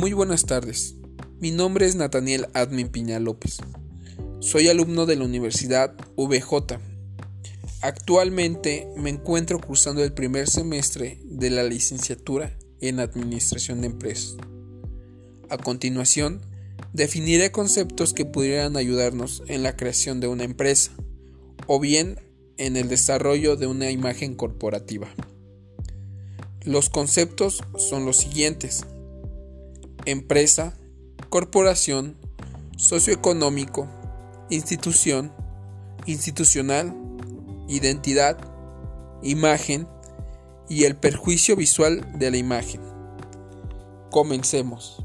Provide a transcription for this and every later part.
Muy buenas tardes. Mi nombre es Nathaniel Admin Piña López. Soy alumno de la Universidad VJ. Actualmente me encuentro cursando el primer semestre de la licenciatura en Administración de Empresas. A continuación, definiré conceptos que pudieran ayudarnos en la creación de una empresa o bien en el desarrollo de una imagen corporativa. Los conceptos son los siguientes empresa, corporación, socioeconómico, institución, institucional, identidad, imagen y el perjuicio visual de la imagen. Comencemos.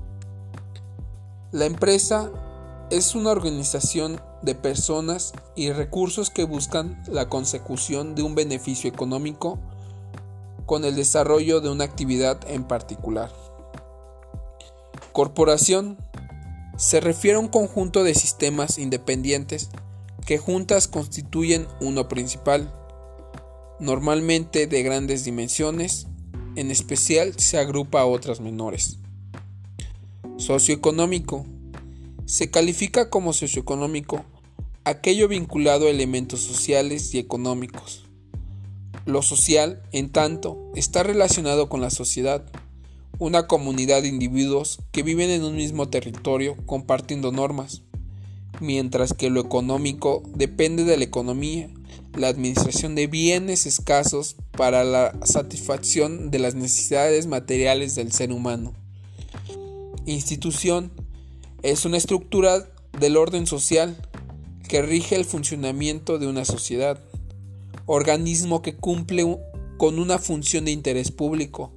La empresa es una organización de personas y recursos que buscan la consecución de un beneficio económico con el desarrollo de una actividad en particular. Corporación se refiere a un conjunto de sistemas independientes que juntas constituyen uno principal, normalmente de grandes dimensiones, en especial se agrupa a otras menores. Socioeconómico se califica como socioeconómico aquello vinculado a elementos sociales y económicos. Lo social, en tanto, está relacionado con la sociedad, una comunidad de individuos que viven en un mismo territorio compartiendo normas, mientras que lo económico depende de la economía, la administración de bienes escasos para la satisfacción de las necesidades materiales del ser humano. Institución es una estructura del orden social que rige el funcionamiento de una sociedad, organismo que cumple con una función de interés público,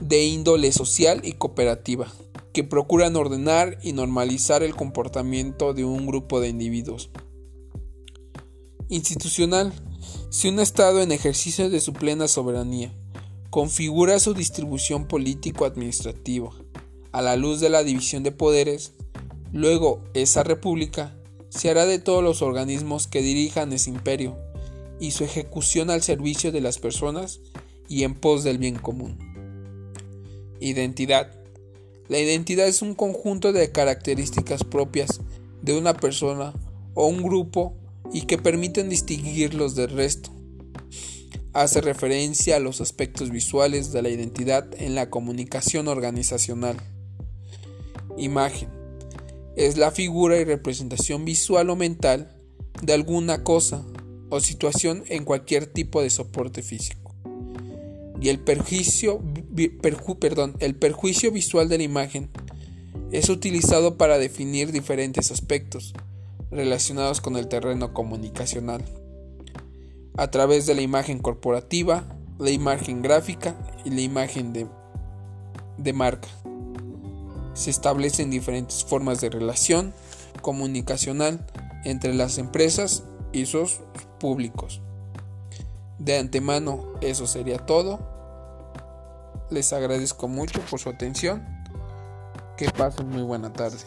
de índole social y cooperativa, que procuran ordenar y normalizar el comportamiento de un grupo de individuos. Institucional. Si un Estado en ejercicio de su plena soberanía configura su distribución político-administrativa a la luz de la división de poderes, luego esa república se hará de todos los organismos que dirijan ese imperio y su ejecución al servicio de las personas y en pos del bien común. Identidad. La identidad es un conjunto de características propias de una persona o un grupo y que permiten distinguirlos del resto. Hace referencia a los aspectos visuales de la identidad en la comunicación organizacional. Imagen. Es la figura y representación visual o mental de alguna cosa o situación en cualquier tipo de soporte físico y el perjuicio, perdón, el perjuicio visual de la imagen es utilizado para definir diferentes aspectos relacionados con el terreno comunicacional a través de la imagen corporativa, la imagen gráfica y la imagen de, de marca. Se establecen diferentes formas de relación comunicacional entre las empresas y sus públicos. De antemano, eso sería todo. Les agradezco mucho por su atención. Que pasen muy buena tarde.